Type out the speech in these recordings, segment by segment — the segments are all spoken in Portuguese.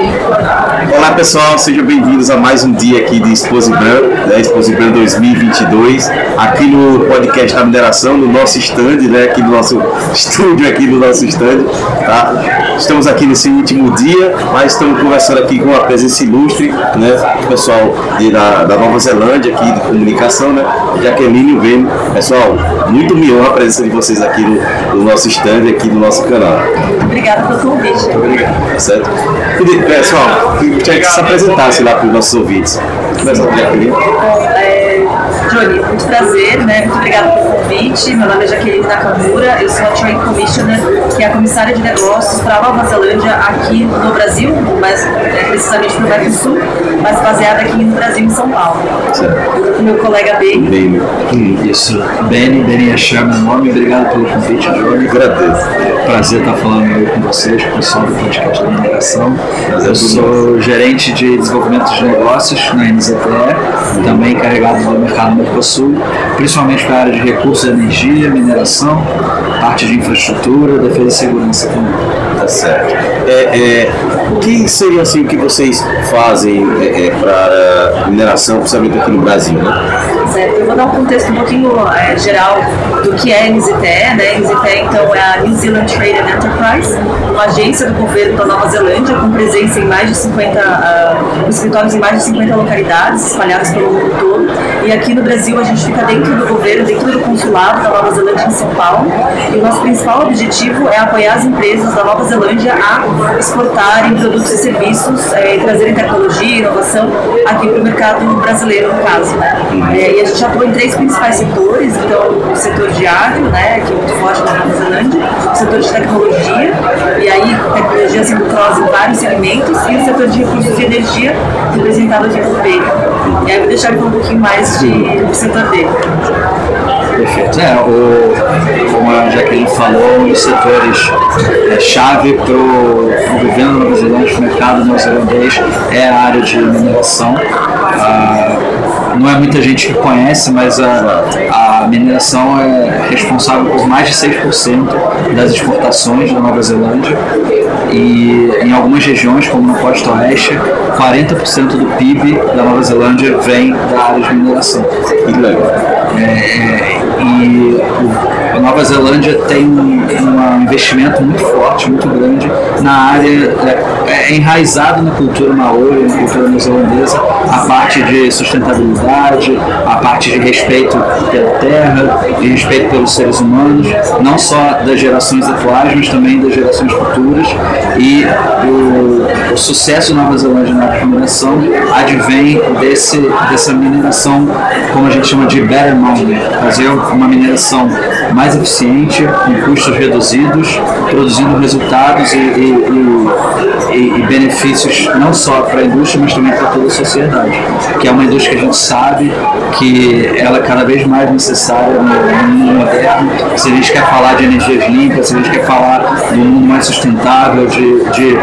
Olá pessoal, sejam bem-vindos a mais um dia aqui de Exposibran, né, Exposibran 2022, aqui no podcast da mineração, no nosso stand, né, aqui no nosso estúdio, aqui no nosso stand, tá? Estamos aqui nesse último dia, mas estamos conversando aqui com a presença ilustre, né, o pessoal de, da, da Nova Zelândia, aqui de comunicação, né, Jaqueline Vene. Pessoal, muito me a presença de vocês aqui no, no nosso stand, aqui no nosso canal. Obrigada pelo convite. Obrigado. Tá certo? E, pessoal, queria que se apresentasse lá para os nossos ouvintes. Começa com a É, Johnny, muito prazer, né? Muito obrigada pelo convite. Meu nome é Jaqueline Nakamura, eu sou a Trade Commissioner, que é a comissária de negócios para a Nova Zelândia aqui no Brasil, mas é, precisamente no Mercosul, mas baseada aqui no Brasil, em São Paulo. Certo. Meu colega Ben. Bem, Isso, Benny, Benny Achar, meu nome, obrigado pelo convite, Johnny. agradeço. Prazer estar falando aí com vocês, com o pessoal do podcast da mineração. Eu sou gerente de desenvolvimento de negócios na NZTE, também encarregado do mercado Mercosul, principalmente para a área de recursos energia, mineração, parte de infraestrutura, defesa e segurança também. Tá certo. É, é, o que seria assim o que vocês fazem é, é, para mineração, principalmente aqui no Brasil, né? Certo, eu vou dar um contexto um pouquinho é, geral do que é a NZTE, né? NZTE, então, é a New Zealand Trade and Enterprise, uma agência do governo da Nova Zelândia, com presença em mais de 50, uh, escritórios em mais de 50 localidades, espalhadas pelo mundo todo. E aqui no Brasil, a gente fica dentro do governo, dentro do consulado da Nova Zelândia em São Paulo. E o nosso principal objetivo é apoiar as empresas da Nova Zelândia a exportarem produtos e serviços, é, e trazerem tecnologia e inovação aqui para o mercado brasileiro, no caso, né? É, a gente atua em três principais setores, então o setor de agro, né, que é muito forte na Nova Zelândia, o setor de tecnologia, e aí tecnologia sendo cross em vários segmentos, e o setor de recursos de energia, representado aqui pelo Pedro. E aí eu vou deixar ele um pouquinho mais de, do setor dele. Perfeito. É, o, como a Jaqueline falou, um dos setores é, chave para o governo brasileiro, o mercado neozelandês, é a área de mineração. Ah, não é muita gente que conhece, mas a, a mineração é responsável por mais de 6% das exportações da Nova Zelândia. E em algumas regiões, como no Costa Oeste, 40% do PIB da Nova Zelândia vem da área de mineração. Que legal. É, é, e o- a Nova Zelândia tem um, investimento muito forte, muito grande na área, é, é enraizado na cultura maori, na cultura neozelandesa, a parte de sustentabilidade, a parte de respeito pela terra, de respeito pelos seres humanos, não só das gerações atuais, mas também das gerações futuras. E o, o sucesso da Nova Zelândia na mineração advém desse, dessa mineração, como a gente chama de better mining, fazer uma mineração mais eficiente, com custos reduzidos, produzindo resultados e, e- e- e- benefícios não só para a indústria, mas também para toda a sociedade, que é uma indústria que a gente sabe que ela é cada vez mais necessária no, mundo moderno. Se a gente quer falar de energias limpas, se a gente quer falar de um mundo mais sustentável, de, de,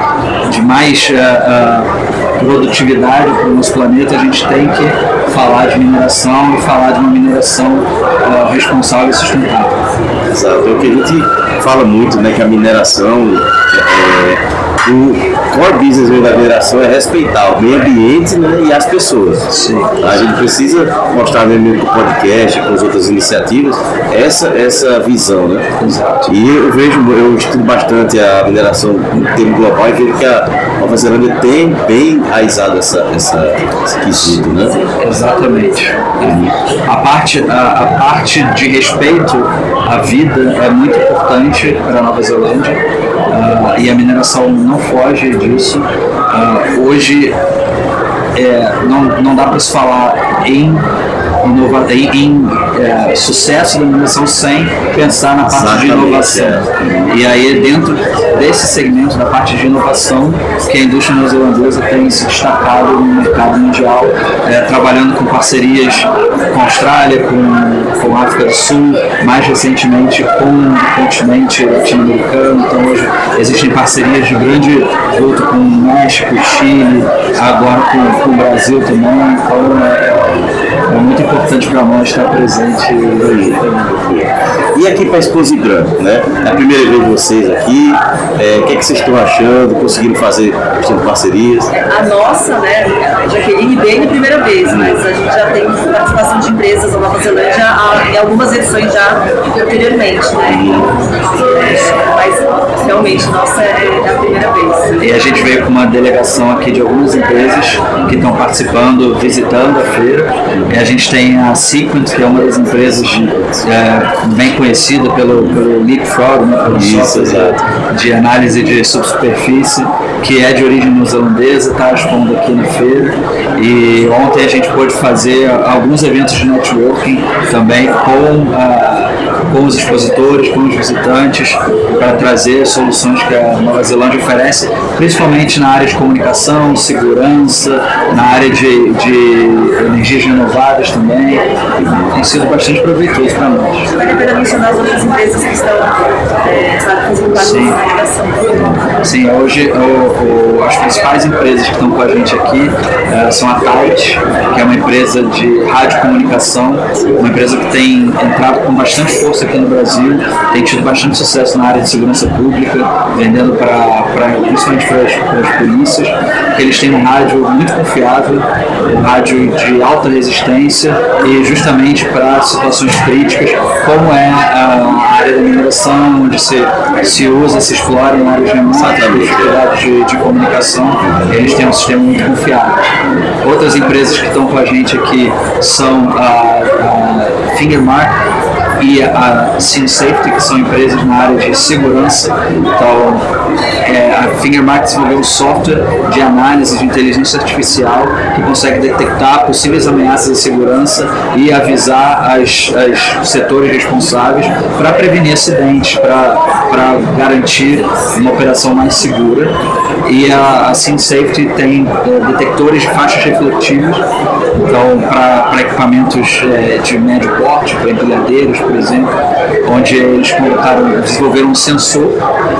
de mais ah, ah, produtividade para o nosso planeta, a gente tem que falar de mineração e falar de uma mineração ah, responsável e sustentável. Exato. É o que a gente fala muito, né? Que a mineração, é, o core business da mineração é respeitar o meio ambiente né, e as pessoas. Sim. A gente precisa mostrar mesmo com o podcast, com as outras iniciativas, essa, essa visão, né? Exato. E eu vejo, eu estudo bastante a mineração em termos global e vejo que a Nova Zelândia tem bem enraizado essa, essa, esse quesito, né? Exatamente. A parte, a, a parte de respeito à vida é muito importante para a Nova Zelândia ah, e a mineração não foge disso. Ah, hoje é, não, não dá para se falar em, inova, em, em, é, sucesso da mineração sem pensar na parte de Exatamente, inovação. é. E aí, dentro desse segmento da parte de inovação, que a indústria neozelandesa tem se destacado no mercado mundial, é, trabalhando com parcerias com a Austrália, com, com a África do Sul, mais recentemente com o continente latino-americano. Então, hoje existem parcerias de grande vulto com o México, Chile, agora com, com o Brasil também. Então, é, importante para nós estar presente E aqui para a Exposibran, né? É a primeira vez de vocês aqui, é, o que, é que vocês estão achando? Conseguiram fazer de parcerias? A nossa, né, Jaqueline bem a primeira vez, mas a gente já tem participação de empresas na Nova Zelândia em algumas edições já anteriormente, né? Mas realmente, nossa, é, é a primeira vez. E a gente veio com uma delegação aqui de algumas empresas que estão participando, visitando a feira. E a gente tem a Sequent, que é uma das empresas de, é, bem conhecida pelo, pelo Leapfrog, né, pelo Isso, de análise de subsuperfície, que é de origem neozelandesa, está expondo aqui na feira. E ontem a gente pôde fazer alguns eventos de networking também com a com os expositores, com os visitantes, para trazer soluções que a Nova Zelândia oferece, principalmente na área de comunicação, segurança, na área de, de energias renováveis também. Tem sido bastante proveitoso para nós. Vale a pena mencionar as outras empresas que estão é, fazendo parte Sim. da comunicação. Sim, hoje o, o, as principais empresas que estão com a gente aqui é, são a Tite, que é uma empresa de radiocomunicação, uma empresa que tem entrado com bastante força aqui no Brasil, tem tido bastante sucesso na área de segurança pública, vendendo para principalmente para as, polícias, eles têm um rádio muito confiável, um rádio de alta resistência e justamente para situações críticas, como é a área da mineração, onde se, se usa, se explora em áreas remotas, de, de comunicação, eles têm um sistema muito confiável. Outras empresas que estão com a gente aqui são a, a Fingermark, e a Sim Safety, que são empresas na área de segurança. Então, é, a Fingermark desenvolveu um software de análise de inteligência artificial que consegue detectar possíveis ameaças de segurança e avisar as, as setores responsáveis para prevenir acidentes, para garantir uma operação mais segura. E a, a Safety tem é, detectores de faixas refletivas, então para equipamentos é, de médio porte, para empilhadeiros, por exemplo, onde eles colocaram, desenvolveram um sensor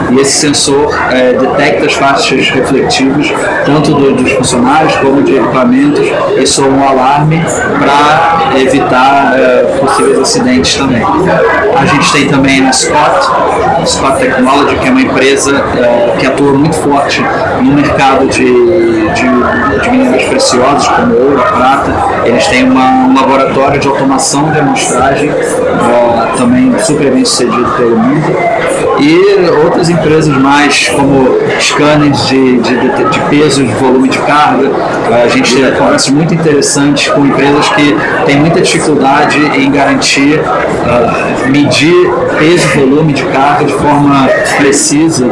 e esse sensor é, detecta as faixas refletivas, tanto do, dos funcionários como de equipamentos, e soa um alarme para evitar é, possíveis acidentes também. A gente tem também a Scott, Scott Technology, que é uma empresa é, que atua muito forte no mercado de, de, de preciosos, como ouro, prata. Eles têm uma, um laboratório de automação de amostragem também super bem sucedido pelo mundo. E outras empresas mais como scanners de, de, de peso, de volume de carga. A gente tem conversas muito interessantes com empresas que têm muita dificuldade em garantir, uh, medir peso e volume de carga de forma precisa.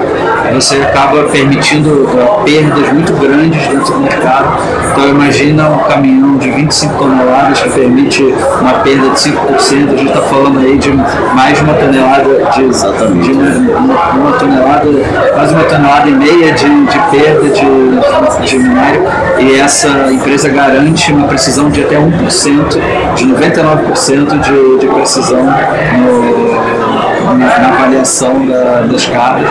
Você acaba permitindo uh, perdas muito grandes dentro do mercado. Então imagina um caminhão de 25 toneladas que permite uma perda de 5%. A gente está falando aí de mais de uma tonelada de, Exatamente. de uma, tonelada, quase uma tonelada e meia de, de perda de, de minério. E essa empresa garante uma precisão de até 1%, de 99% de, de precisão no, na, na, avaliação da, das cargas.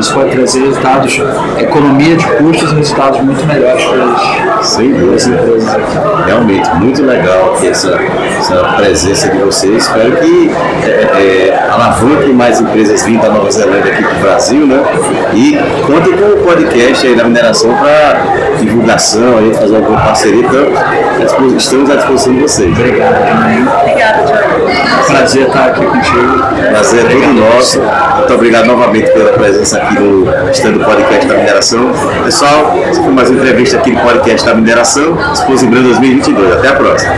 Isso pode trazer resultados, economia de custos e resultados muito melhores para as, Sem empresas aqui. Realmente, muito legal essa, essa presença de vocês. Espero que é, é, alavanque mais empresas vindo da Nova Zelândia aqui para o Brasil, né? E contem com o podcast aí da mineração para divulgação, aí, fazer alguma parceria. Então, estamos à disposição de vocês. Obrigado. Obrigada, Jorge. Prazer estar aqui contigo. Prazer é todo nosso. Muito obrigado novamente pela presença aqui no stand do podcast da mineração. Pessoal, essa foi mais uma entrevista aqui no podcast da mineração, Exposição 2022. Até a próxima.